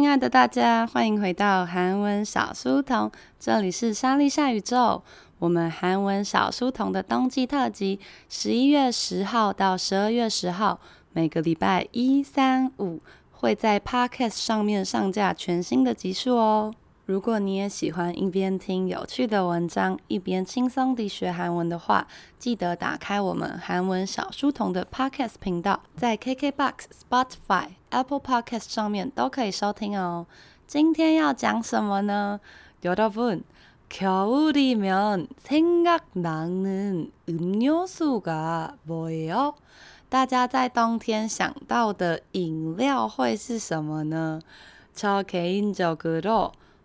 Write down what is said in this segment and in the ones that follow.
亲爱的大家，欢迎回到韩文小书童，这里是莎莉夏宇宙。我们韩文小书童的冬季特辑，十一月十号到十二月十号，每个礼拜一、三、五会在 Podcast 上面上架全新的集数哦。如果你也喜欢一边听有趣的文章，一边轻松地学韩文的话，记得打开我们韩文小书童的 Podcast 频道，在 KKBOX、Spotify、Apple Podcast 上面都可以收听哦。今天要讲什么呢？여러분 겨울이면 생각나는 음료수가 뭐예요? 大家在冬天想到的饮料会是什么呢？저개인적으로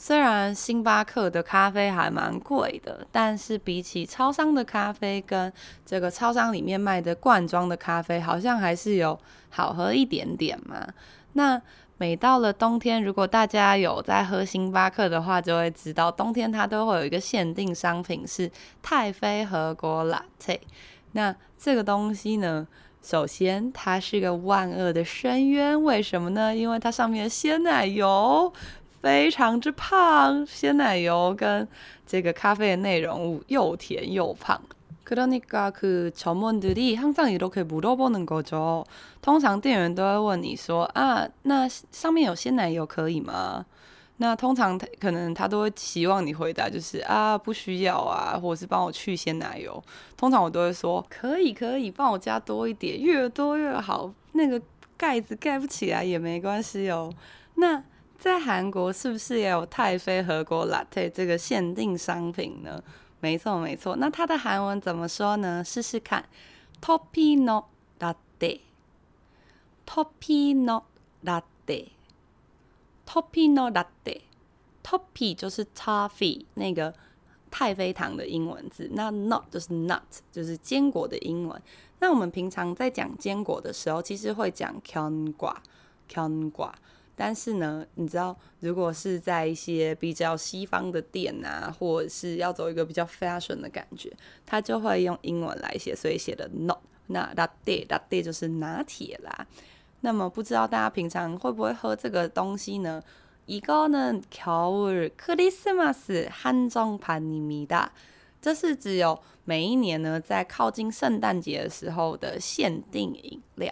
虽然星巴克的咖啡还蛮贵的，但是比起超商的咖啡跟这个超商里面卖的罐装的咖啡，好像还是有好喝一点点嘛。那每到了冬天，如果大家有在喝星巴克的话，就会知道冬天它都会有一个限定商品是太妃和果拿铁。那这个东西呢，首先它是个万恶的深渊，为什么呢？因为它上面的鲜奶油非常之胖，鲜奶油跟这个咖啡的内容物又甜又胖。그러니까그점원들이항상이렇게물어보는거죠通常店员都会问你说啊，那上面有鲜奶油可以吗？那通常他可能他都会希望你回答就是啊，不需要啊，或者是帮我去鲜奶油。通常我都会说可以可以，帮我加多一点，越多越好。那个盖子盖不起来也没关系哦。那 在韩国是不是也有太妃和果 Latte 这个限定商品呢？没错，没错。那它的韩文怎么说呢？试试看，Toppino latte，topi no latte，topi no latte，Toppy 就是 toffee 那个太妃糖的英文字，那 not 就是 nut 就是坚果的英文。那我们平常在讲坚果的时候，其实会讲견 과， 견 과。 但是呢，你知道，如果是在一些比较西方的店啊，或者是要走一个比较 fashion 的感觉，他就会用英文来写，所以写的 not。那 latte latte 就是拿铁啦。那么不知道大家平常会不会喝这个东西呢？이거는겨울크리스마스한정판입니다。这是只有每一年呢，在靠近圣诞节的时候的限定饮料。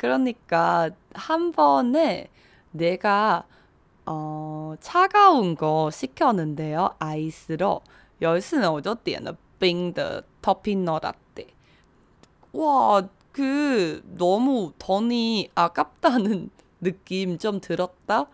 그러니까한번에내가어차가운거시켰는데요아이스로有一次呢，我就点了冰的 Toppino Latte。哇，그너무돈이아깝다는느낌좀들었다。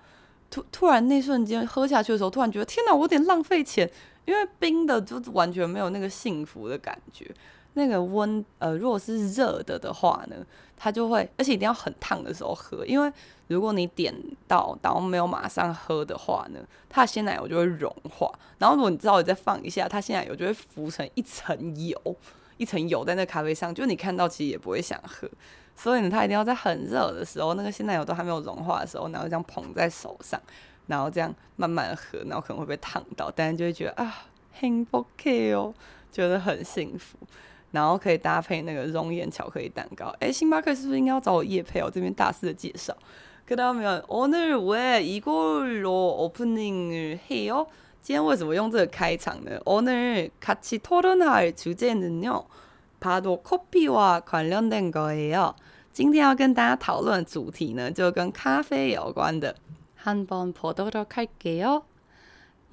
突突然那瞬间喝下去的时候，突然觉得天哪，我有点浪费钱，因为冰的就完全没有那个幸福的感觉。 那个温呃，如果是热的的话呢，它就会，而且一定要很烫的时候喝，因为如果你点到然后没有马上喝的话呢，它的鲜奶油就会融化，然后如果你稍微再放一下，它鲜奶油就会浮成一层油，一层油在那咖啡上，就你看到其实也不会想喝，所以呢，它一定要在很热的时候，那个鲜奶油都还没有融化的时候，然后这样捧在手上，然后这样慢慢喝，然后可能会被烫到，但是就会觉得啊，很 OK 哦，觉得很幸福。然后可以搭配那个熔岩巧克力蛋糕。哎，星巴克是不是应该要找我业配？我这边大肆的介绍。그다음에오늘왜이걸로오프닝을해요？今天为什么用这个开场呢？오늘같이토론할주제는요바로커피와관련된거예요。今天要跟大家讨论的主题呢，就跟咖啡有关的。한번보도록할게요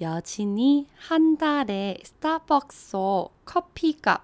여친이 한 달에 스타벅스 커피값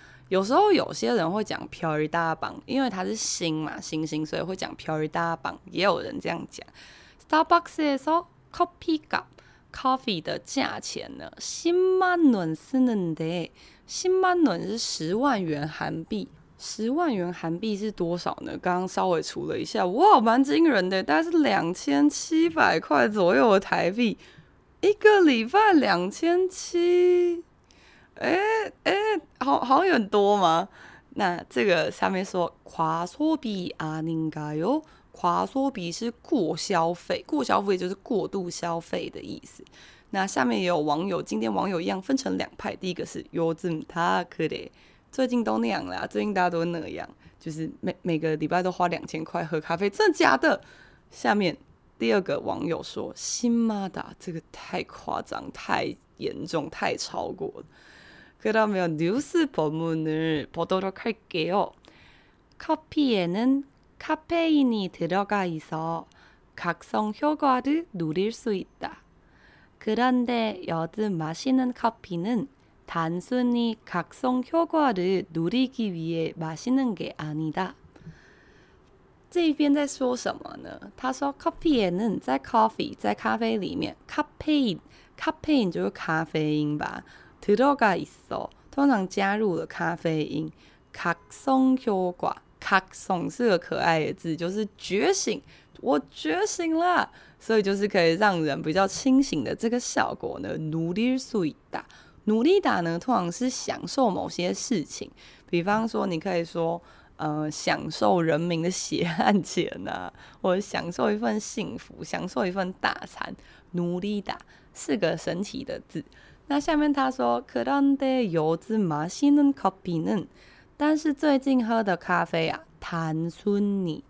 有时候有些人会讲漂移大棒因为它是星嘛星星所以会讲漂移大棒也有人这样讲。Starbucks is so copycat coffee 的价钱呢新曼伦私人的新曼伦是十万元韩币。十万元韩币是多少呢？刚刚稍微除了一下哇蛮惊人的大概是两千七百块左右的台币。一个礼拜两千七哎哎，好好有很多吗？那这个下面说과소비아닌가요？과소비是过消费，过消费就是过度消费的意思。那下面也有网友，今天网友一样分成两派。第一个是요즘다그래，最近都那样啦，最近大家都那样，就是每每个礼拜都花两千块喝咖啡，真的假的？下面第二个网友说심하다，这个太夸张、太严重、太超过了。 그러면뉴스본문을보도록할게요 커피에는 카페인이 들어가 있어 각성 효과를 누릴 수 있다. 그런데 요즘 마시는 커피는 단순히 각성 효과를 누리기 위해 마시는 게 아니다. 这边在说什么呢？他说，커피에는在 coffee 在咖啡里面，카페인，카페인就是咖啡因吧。 들어가 있어，通常加入了咖啡因。각성 효과 卡松是个可爱的字，就是觉醒，我觉醒了，所以就是可以让人比较清醒的这个效果呢。努力수다，努力打呢，通常是享受某些事情，比方说你可以说，呃，享受人民的血汗钱呐、啊，或者享受一份幸福，享受一份大餐。努力打是个神奇的字。 那下面他说，그런데요즘마시는커피는但是最近喝的咖啡啊，단순히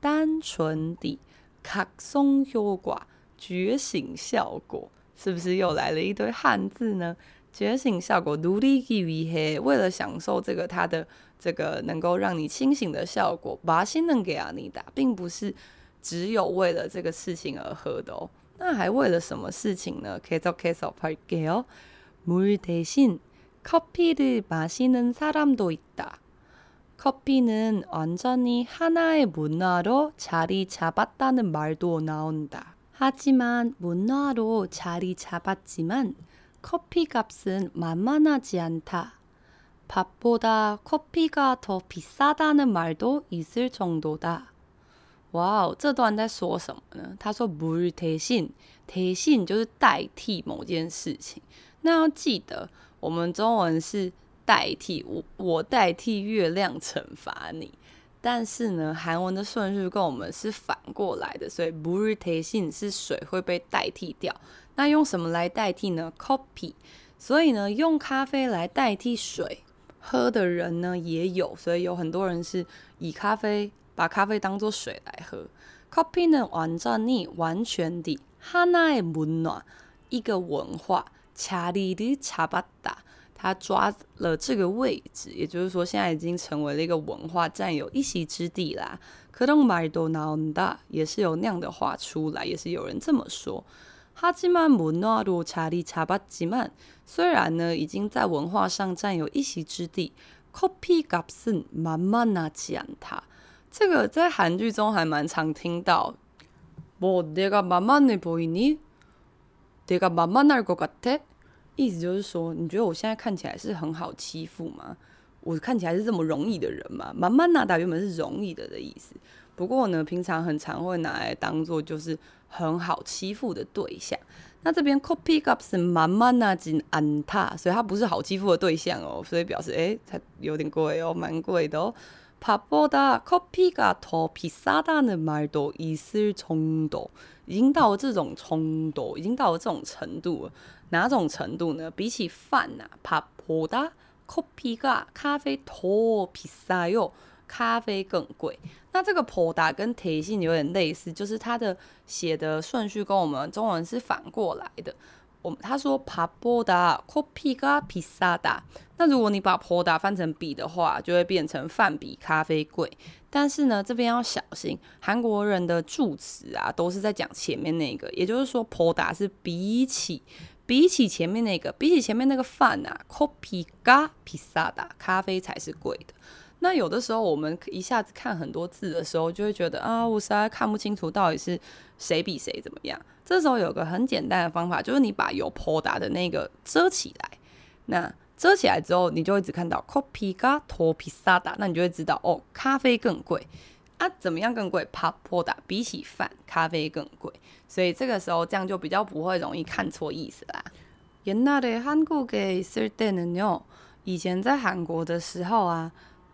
单纯的각성 효과觉醒效果，是不是又来了一堆汉字呢？觉醒效果，누리기위해，为了享受这个它的这个能够让你清醒的效果，맛있는게아니다，并不是只有为了这个事情而喝的哦。 那还为了什么事情呢？계속해서볼게요물대신 커피를 마시는 사람도 있다. 커피는 완전히 하나의 문화로 자리 잡았다는 말도 나온다. 하지만 문화로 자리 잡았지만 커피 값은 만만하지 않다. 밥보다 커피가 더 비싸다는 말도 있을 정도다. 哇哦这段在说什么呢？他说不是提醒提醒就是代替某件事情。那要记得我们中文是代替我我代替月亮惩罚你。但是呢韩文的顺序跟我们是反过来的所以不是提醒是水会被代替掉。那用什么来代替呢？Copy 所以呢用咖啡来代替水。喝的人呢也有所以有很多人是以咖啡把咖啡当做水来喝。Coffee呢，완전히完全的하나의문화一个文化。查理的查巴达，他抓了这个位置，也就是说，现在已经成为了一个文化，占有一席之地啦。可能말도나온다，也是有那样的话出来，也是有人这么说。하지만문화로자리잡았지만，虽然呢，已经在文化上占有一席之地。커피값은만만하지않다， 这个在韩剧中还蛮常听到。뭐내가만만해보이니？내가만만할것같아？意思就是说，你觉得我现在看起来是很好欺负吗？我看起来是这么容易的人吗？만만하다原本是容易的的意思，不过呢，平常很常会拿来当做就是很好欺负的对象。那这边커피값은만만하지않다，所以它不是好欺负的对象哦，所以表示诶，它有点贵哦，蛮贵的哦。 밥보다커피가더비싸다는말도있을정도，已经到了这种程度，已经到了这种程度了。哪种程度呢？比起饭呐，밥보다 커피가咖啡더 비싸요，咖啡更贵。那这个보다跟대신有点类似，就是它的写的顺序跟我们中文是反过来的。 我他说爬坡的 copy 咖披萨的。那如果你把坡打翻成比的话，就会变成饭比咖啡贵。但是呢，这边要小心，韩国人的助词啊都是在讲前面那个，也就是说坡打是比起比起前面那个，比起前面那个饭啊 copy 咖披萨的咖啡才是贵的。那有的时候我们一下子看很多字的时候，就会觉得啊，我实在看不清楚到底是谁比谁怎么样。这时候有个很简单的方法，就是你把有보다的那个遮起来。那遮起来之后，你就会只看到커피가더비싸다，那你就会知道哦，咖啡更贵啊。怎么样更贵？밥보다比起饭，咖啡更贵。所以这个时候这样就比较不会容易看错意思啦。옛날에한국에있을때는요，以前在韩国的时候啊，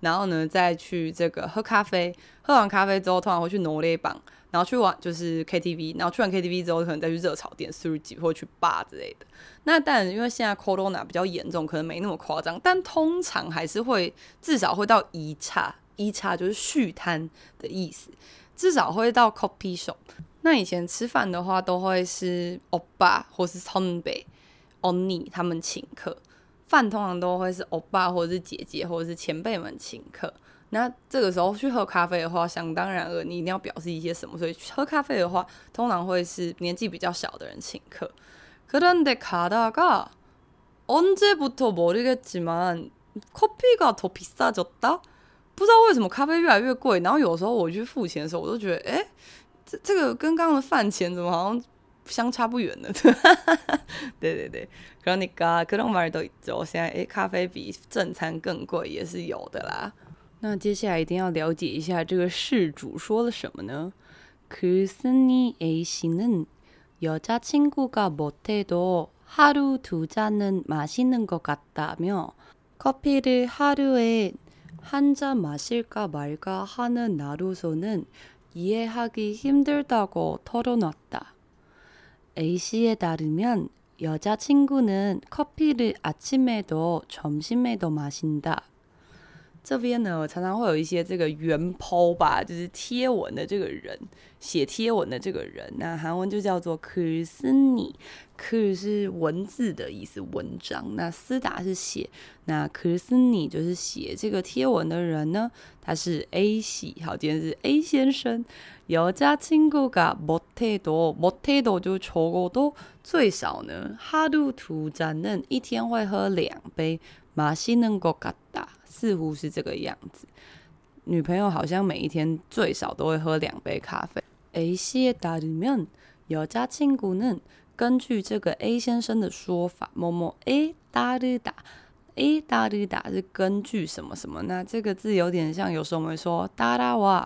然后呢，再去这个喝咖啡，喝完咖啡之后，通常会去挪列榜，然后去玩就是 KTV，然后去完 KTV 之后，可能再去热炒店、苏记或去霸之类的。那但因为现在 Corona 比较严重，可能没那么夸张，但通常还是会至少会到一叉，一叉就是续摊的意思，至少会到 copy shop。那以前吃饭的话，都会是欧巴或是 Tony、欧尼他们请客，饭通常都会是欧巴或者是姐姐或者是前辈们请客。那这个时候去喝咖啡的话，想当然了，你一定要表示一些什么。所以喝咖啡的话，通常会是年纪比较小的人请客。그런데가다가언제부터모르겠지만커피가더비싸졌다不知道为什么咖啡越来越贵。然后有时候我去付钱的时候，我都觉得，诶，这这个跟刚刚的饭钱怎么好像相差不远呢？对对对， 그러니까그런말도있죠。现在诶，咖啡比正餐更贵也是有的啦。那接下来一定要了解一下这个事主说了什么呢？글쓴이 A 씨는여자친구가못해도하루두잔은마시는것같다며커피를하루에한잔마실까말까하는나루소는이해하기힘들다고털어놨다 A 씨에따르면 여자친구는 커피를 아침에도 점심에도 마신다 这边呢，常常会有一些这个原 po 吧，就是贴文的这个人写贴文的这个人，那韩文就叫做글쓴이，글是文字的意思，文章。那쓰다是写，那글쓴이就是写这个贴文的人呢，他是 A 系。好，今天是 A 先生。여자친구가못해도못해도就적어도最少呢，하루두잔은一天会喝两杯，마시는것같다。 似乎是这个样子，女朋友好像每一天最少都会喝两杯咖啡。A 씨에따르면여자친구는根据这个 A 先生的说法，某某 A 따르다 A 따르다是根据什么什么？那这个字有点像，有时候我们会说따라와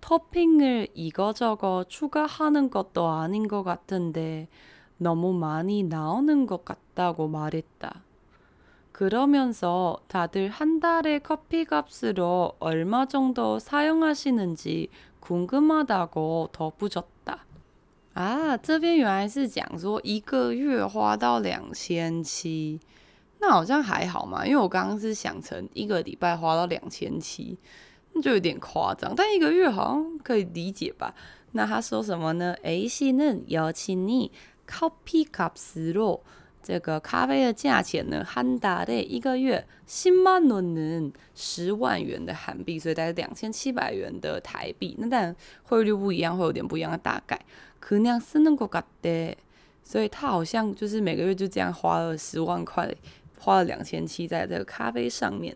토핑을이거저거추가하는것도아닌것같은데 너무많이나오는것같다고말했다그러면서다들한달에커피값으로얼마정도사용하시는지궁금하다고덧붙였다啊，这边原来是讲说一个月花到两千七，那好像还好嘛，因为我刚刚是想成一个礼拜花到两千七， 就有点夸张，但一个月好像可以理解吧？那他说什么呢？诶，是呢，邀请你 copy cups 로这个咖啡的价钱呢，한달에一个月십만원은十万元的韩币，所以大概两千七百元的台币。那当然汇率不一样，会有点不一样的大概。그냥쓰는것같 대， 所以他好像就是每个月就这样花了十万块，花了两千七在这个咖啡上面。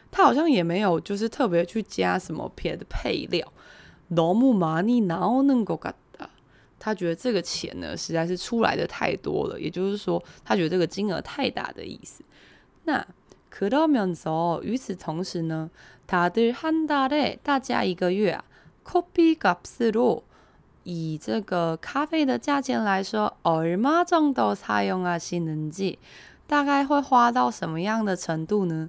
它好像也没有就是特别去加什么别的配料，너무많이나오는것같他觉得这个钱呢，实在是出来的太多了，也就是说，他觉得这个金额太大的意思。那그러면서与此同时呢，다들한달에大家一个月啊，커피값으로以这个咖啡的价钱来说，얼마정도사용하시는지大概会花到什么样的程度呢？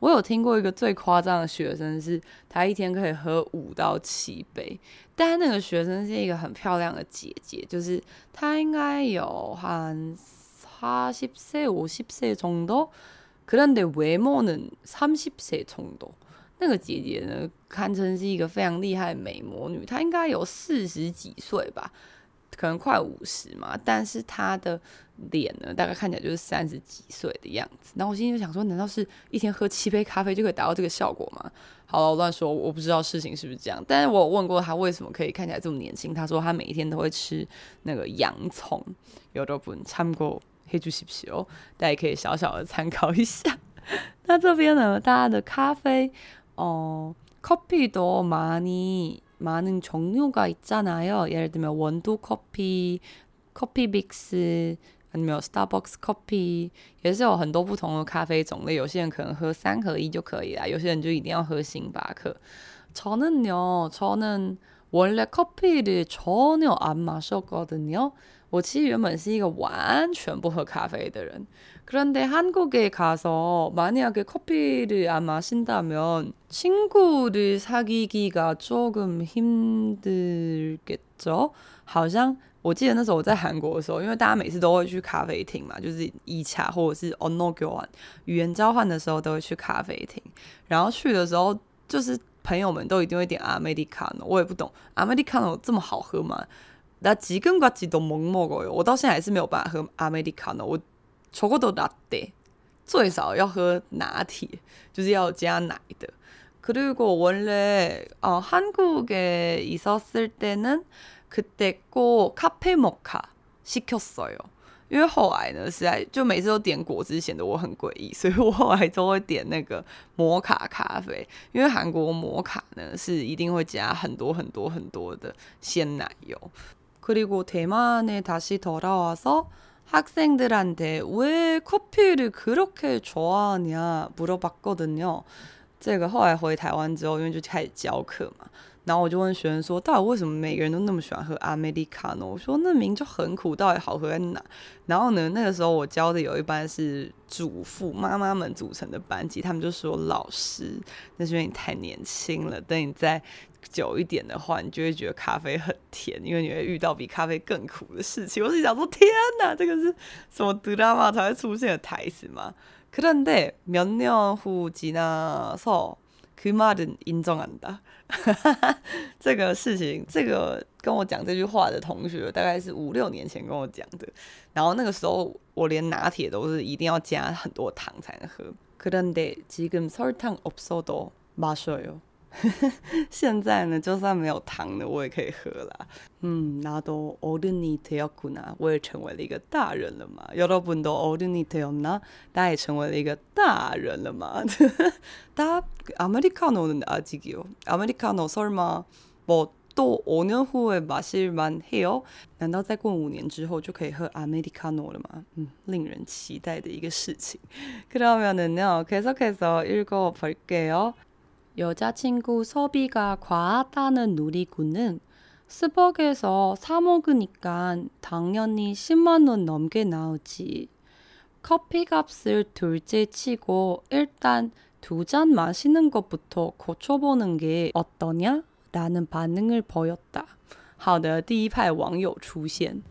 我有听过一个最夸张的学生是，他一天可以喝五到七杯。但是那个学生是一个很漂亮的姐姐，就是她应该有한사십세오십세정도그런데외모는삼십세정도那个姐姐呢，堪称是一个非常厉害的美魔女，她应该有四十几岁吧。 可能快五十嘛，但是他的脸呢，大概看起来就是三十几岁的样子。然后我心里就想说，难道是一天喝七杯咖啡就可以达到这个效果吗？好了，我乱说，我不知道事情是不是这样。但是我问过他为什么可以看起来这么年轻，他说他每一天都会吃那个洋葱。有的不参过黑猪西皮哦，大家可以小小的参考一下。那这边呢，大家的咖啡哦，咖啡多吗？你？ 많은 종류가 있잖아요. 예를 들면 원두 커피, 커피 믹스, 아니면 스타벅스 커피, 也是有很多不同的咖啡种类。有些人可能喝三合一就可以了，有些人就一定要喝星巴克。저는요, 저는 원래 커피를 전혀 안 마셨거든요. 我其实原本是一个完全不喝咖啡的人。 그런데 한국에 가서 만약에 커피를 안 마신다면 친구를 사귀기가 조금 힘들겠죠? 好像我记得那时候我在韩国的时候，因为大家每次都会去咖啡厅嘛，就是一茶或者是언어교환语言交换的时候都会去咖啡厅。然后去的时候就是朋友们都一定会点 아메리카노。我到现在还是没有办法喝아메리카노。我적어도라떼最少要喝拿铁，就是要加奶的。그리고원래어한국에있었을때는그때꼭카페모카시켰어요因为后来呢，实在就每次都点果汁显得我很诡异，所以我后来都会点那个摩卡咖啡。因为韩国摩卡呢是一定会加很多很多很多的鲜奶油。 그리고대만에다시돌아와서 학생들한테 왜 커피를 그렇게 좋아하냐 물어봤거든요. 这个后来回台湾之后，因为就开始教课嘛。 然后我就问学生说：“到底为什么每个人都那么喜欢喝阿美利卡呢？”我说：“那名就很苦，到底好喝在哪？”然后呢，那个时候我教的有一班是主妇妈妈们组成的班级，他们就说：“老师，那是因为你太年轻了，等你再久一点的话，你就会觉得咖啡很甜，因为你会遇到比咖啡更苦的事情。”我是想说：“天哪，这个是什么드라마才会出现的台词吗？”그런데몇년후지나서 그말은인정한다。这个事情，这个跟我讲这句话的同学，大概是五六年前跟我讲的。然后那个时候，我连拿铁都是一定要加很多糖才能喝。그런데지금설탕없어도마셔요 现在呢，就算没有糖的，我也可以喝啦。嗯，나도어른이되었구나，我也成为了一个大人了嘛。여러분도어른이되었나？大家也成为了一个大人了嘛。大家아메리카노는아직이요아메리카노설마뭐또오년후에마실만해요难道再过五年之后就可以喝아메리카노了吗？嗯，令人期待的一个事情。그러면은요계속해서읽어볼게요 여자친구 소비가 과하다는 누리꾼은 스벅에서 사 먹으니까 당연히 10만 원 넘게 나오지. 커피 값을 둘째 치고 일단 두 잔 마시는 것부터 고쳐보는 게 어떠냐? 라는 반응을 보였다. 好的,第一派网友出现。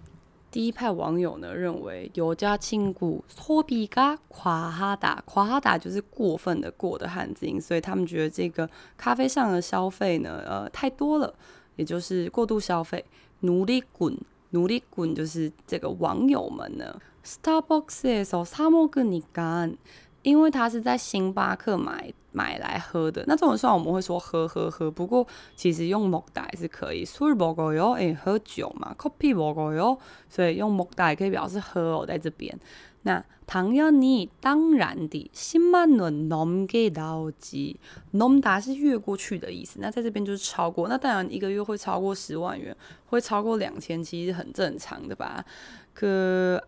第一派网友呢认为，有家亲故소비가夸哈达，夸哈达就是过分的过的汉字音，所以他们觉得这个咖啡上的消费呢，呃，太多了，也就是过度消费。누리꾼，누리꾼就是这个网友们呢。스타벅스에서사먹으니까 因为他是在星巴克买买来喝的，那这种时候我们会说喝喝喝，不过其实用먹다也是可以。술먹어요，哎，喝酒嘛。커피먹어요，所以用먹다也可以表示喝哦，在这边。那당연히当然的10万원넘게나오지넘다是越过去的意思，那在这边就是超过。那当然一个月会超过十万元，会超过两千，其实很正常的吧？可。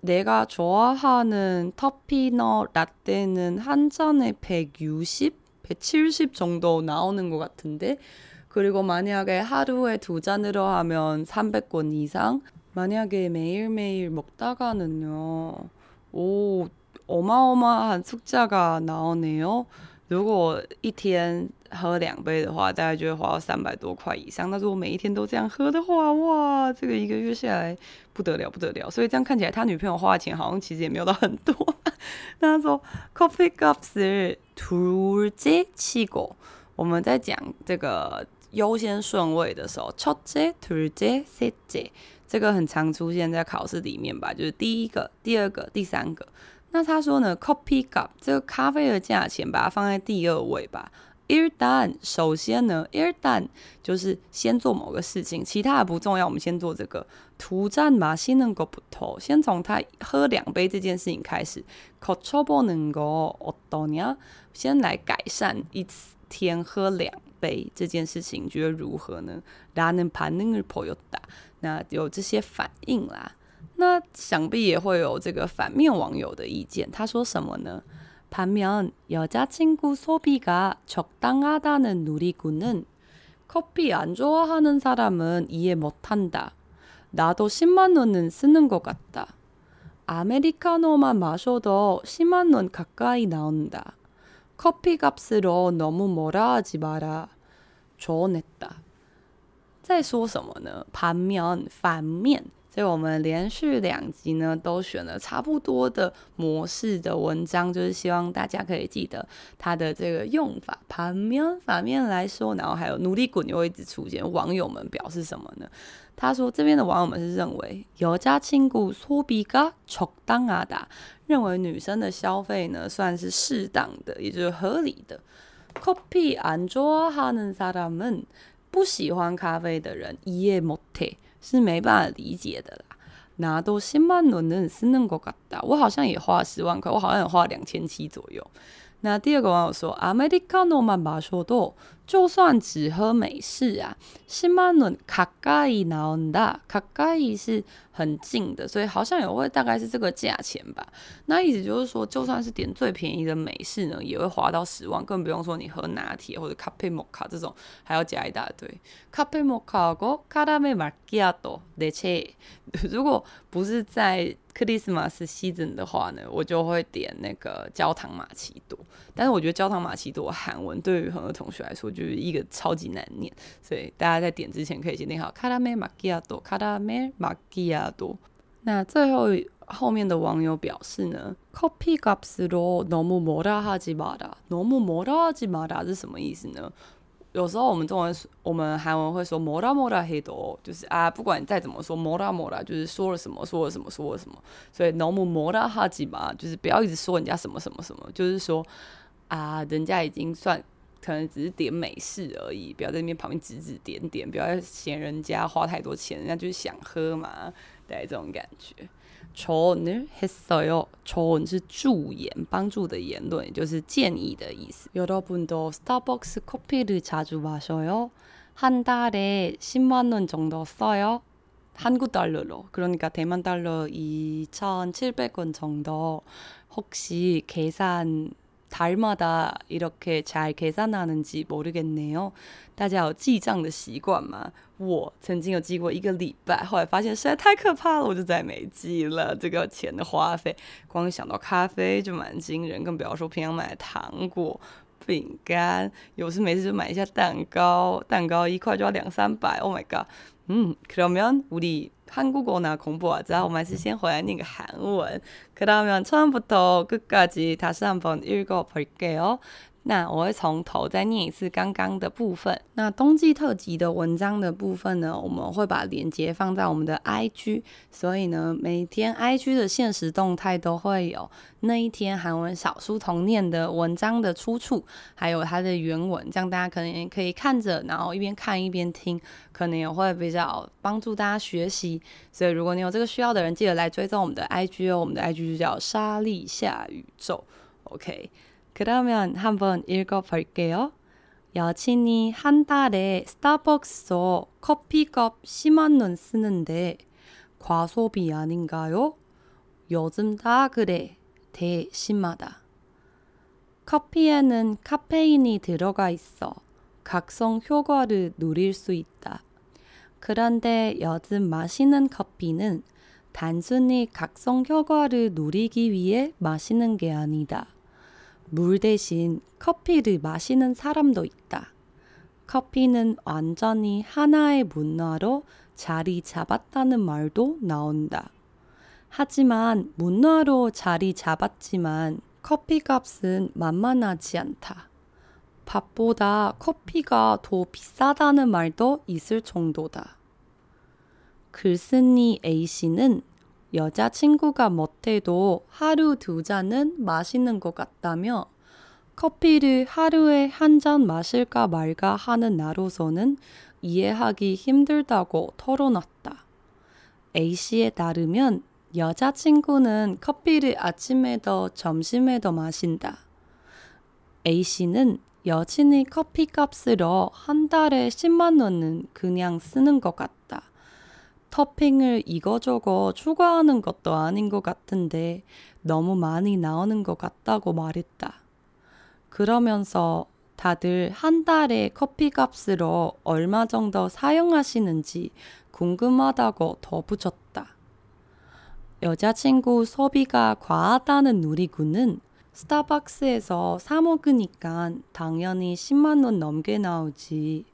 내가 좋아하는 터피너 라떼는 한 잔에 160, 170 정도 나오는 것 같은데 그리고 만약에 하루에 두 잔으로 하면 300원 이상 만약에 매일매일 먹다가는요 오 어마어마한 숫자가 나오네요 如果一天 喝两杯的话，大概就会花到三百多块以上。那如果每一天都这样喝的话，哇，这个一个月下来不得了，不得了。所以这样看起来，他女朋友花的钱好像其实也没有到很多。那他说，커피 값을 둘째치고，我们在讲这个优先顺位的时候，첫째둘째셋째，这个很常出现在考试里面吧，就是第一个、第二个、第三个。那他说呢，커피 값这个咖啡的价钱，把它放在第二位吧。 ear done，首先呢，ear done 就是先做某个事情，其他的不重要。我们先做这个。图赞嘛，先能够不偷，先从他喝两杯这件事情开始。可超波能够，我到你要先来改善一天喝两杯这件事情，觉得如何呢？大家能判那个朋友打，那有这些反应啦。那想必也会有这个反面网友的意见，他说什么呢？ 반면여자친구소비가적당하다는누리꾼은커피안좋아하는사람은이해못한다나도10만원은쓰는것같다아메리카노만마셔도10만원가까이나온다커피값으로너무뭐라하지마라조언했다在说什么呢？반면反面。 所以我们连续两集呢，都选了差不多的模式的文章，就是希望大家可以记得它的这个用法。反面反面来说，然后还有努力滚又会一直出现。网友们表示什么呢？他说这边的网友们是认为여자친구소비가적당하다，认为女生的消费呢算是适当的，也就是合理的。커피안좋아하는사람은不喜欢咖啡的人이해못해。 是没办法理解的啦。拿到新万伦的是那个嘎达，我好像也花了十万块，我好像也花了两千七左右。那第二个网友说：“Americano 嘛，少多，就算只喝美式啊，起曼伦卡卡伊拿 unda，卡卡伊是很近的，所以好像也会大概是这个价钱吧。那意思就是说，就算是点最便宜的美式呢，也会花到十万，更不用说你喝拿铁或者卡佩摩卡这种，还要加一大堆卡佩摩卡和卡雷玛基亚多，而且如果不是在……”克里斯玛斯 season 的话呢，我就会点那个焦糖玛奇朵。但是我觉得焦糖玛奇朵韩文对于很多同学来说就是一个超级难念，所以大家在点之前可以先念好卡拉梅玛基亚朵，卡拉梅玛基亚朵。那最后后面的网友表示呢，커피값으로너무뭐라하지마라，너무뭐라하지마라是什么意思呢？ 有时候我们中文我们韩文会说“摩拉摩拉嘿多”，就是啊，不管再怎么说“摩拉摩拉”，就是说了什么说了什么说了什么，所以“农木摩拉哈吉嘛”，就是不要一直说人家什么什么什么，就是说啊，人家已经算可能只是点美式而已，不要在那边旁边指指点点，不要嫌人家花太多钱，人家就是想喝嘛，对这种感觉。 조언을했어요。조언是助言，帮助的言论，也就是建议的意思。여러분도스타벅스커피를자주마셔요한달에10만원정도써요한국달러로그러니까대만달러2,700원정도혹시계산 달마다 이렇게 잘 계산하는지 모르겠네요. 大家有记账的习惯吗？我曾经有记过一个礼拜，后来发现实在太可怕了，我就再没记了。这个钱的花费，光想到咖啡就蛮惊人，更不要说平常买的糖果、饼干，有时没事就买一下蛋糕，蛋糕一块就要两三百。Oh my god！ 嗯，그러면우리 한국어나 공부하자. 我们还是先回来念个韩文. 그러면 처음부터 끝까지 다시 한번 읽어볼게요. 那我会从头再念一次刚刚的部分。那冬季特辑的文章的部分呢，我们会把链接放在我们的 IG，所以呢，每天 IG 的限时动态都会有那一天韩文小书童念的文章的出处，还有它的原文，这样大家可能也可以看着，然后一边看一边听，可能也会比较帮助大家学习。所以如果你有这个需要的人，记得来追踪我们的 IG 哦，我们的 IG 就叫莎莉夏宇宙，OK。 그러면 한번 읽어볼게요. 여친이 한 달에 스타벅스에서 커피값 10만 원 쓰는데 과소비 아닌가요? 요즘 다 그래. 대 심하다. 커피에는 카페인이 들어가 있어 각성 효과를 누릴 수 있다. 그런데 요즘 마시는 커피는 단순히 각성 효과를 누리기 위해 마시는 게 아니다. 물 대신 커피를 마시는 사람도 있다. 커피는 완전히 하나의 문화로 자리 잡았다는 말도 나온다. 하지만 문화로 자리 잡았지만 커피 값은 만만하지 않다. 밥보다 커피가 더 비싸다는 말도 있을 정도다. 글쓴이 A씨는 여자친구가 못해도 하루 두 잔은 마시는 것 같다며 커피를 하루에 한 잔 마실까 말까 하는 나로서는 이해하기 힘들다고 털어놨다. A씨에 따르면 여자친구는 커피를 아침에도 점심에도 마신다. A씨는 여친이 커피 값으로 한 달에 10만 원은 그냥 쓰는 것 같다. 토핑을 이거저거 추가하는 것도 아닌 것 같은데 너무 많이 나오는 것 같다고 말했다. 그러면서 다들 한 달에 커피 값으로 얼마 정도 사용하시는지 궁금하다고 덧붙였다. 여자친구 소비가 과하다는 누리꾼은 스타벅스에서 사 먹으니까 당연히 10만 원 넘게 나오지.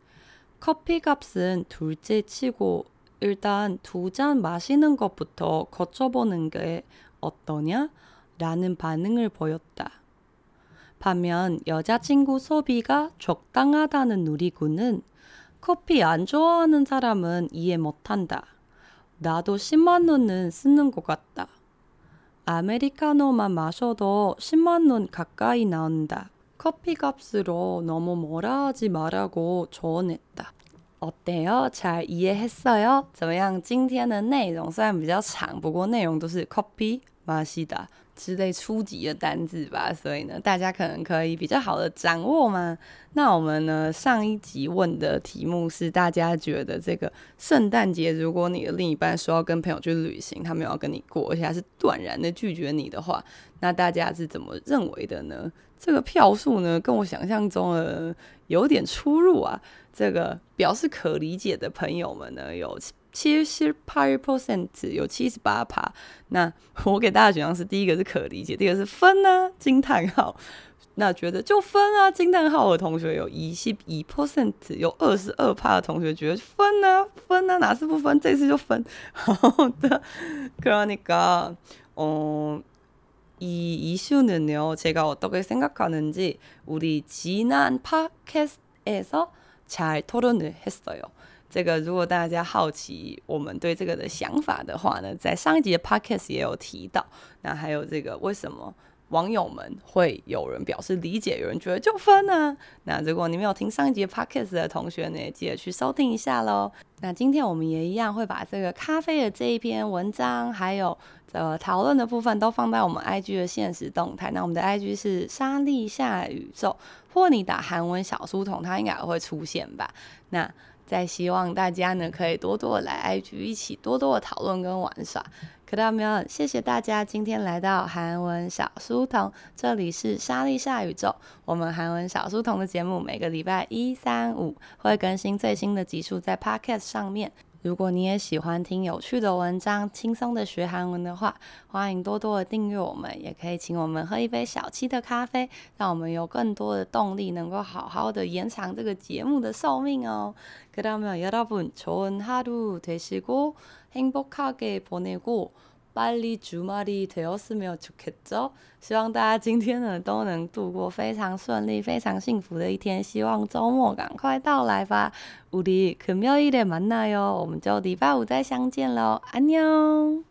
커피 값은 둘째 치고 일단 두 잔 마시는 것부터 거쳐보는 게 어떠냐? 라는 반응을 보였다. 반면 여자친구 소비가 적당하다는 누리꾼은 커피 안 좋아하는 사람은 이해 못한다. 나도 10만 원은 쓰는 것 같다. 아메리카노만 마셔도 10만 원 가까이 나온다. 커피 값으로 너무 뭐라 하지 말라고 조언했다. 어때요? 잘 이해했어요? 怎么样?今天的内容虽然比较长,不过内容都是 커피 마시다之类初级的单字吧，所以呢，大家可能可以比较好的掌握嘛。那我们呢，上一集问的题目是，大家觉得这个圣诞节，如果你的另一半说要跟朋友去旅行，他没有要跟你过，而且还是断然的拒绝你的话，那大家是怎么认为的呢？ 这个票数呢跟我想象中的有点出入啊。这个表示可理解的朋友们呢有七七十 percent 有七十八趴。那我给大家选项是第一个是可理解第二个是分呢惊叹号。那觉得就分啊惊叹号的同学有一系一 percent 有二十二趴的同学觉得分啊分啊哪次不分这次就分。好的跟那个嗯 이이슈는요제가어떻게생각하는지우리지난팟캐스트에서잘토론을했어요这个如果大家好奇我们对这个的想法的话呢，在上一集的 podcast 也有提到。那还有这个为什么 网友们会有人表示理解，有人觉得就分呢、啊。那如果你没有听上一集 Podcast 的同学呢，也记得去收听一下喽。那今天我们也一样会把这个咖啡的这一篇文章，还有 呃讨论的部分，都放在我们 IG 的现实动态。那我们的 IG 是莎莉夏宇宙，或你打韩文小书童，它应该也会出现吧？那。再希望大家呢，可以多多来 IG 一起多多的讨论跟玩耍。可到没有？谢谢大家今天来到韩文小书童，这里是莎莉夏宇宙。我们韩文小书童的节目每个礼拜一、三、五会更新最新的集数在 Podcast 上面。如果你也喜欢听有趣的文章、轻松的学韩文的话，欢迎多多的订阅我们，也可以请我们喝一杯小七的咖啡，让我们有更多的动力，能够好好的延长这个节目的寿命哦。그러면여러분좋은하루되시고행복하게보내고 빨리주말이되었으면좋겠죠。希望大家今天呢都能度过非常顺利、非常幸福的一天。希望周末赶快到来吧。우리금요일에만나요。我们就礼拜五再相见喽。安妞。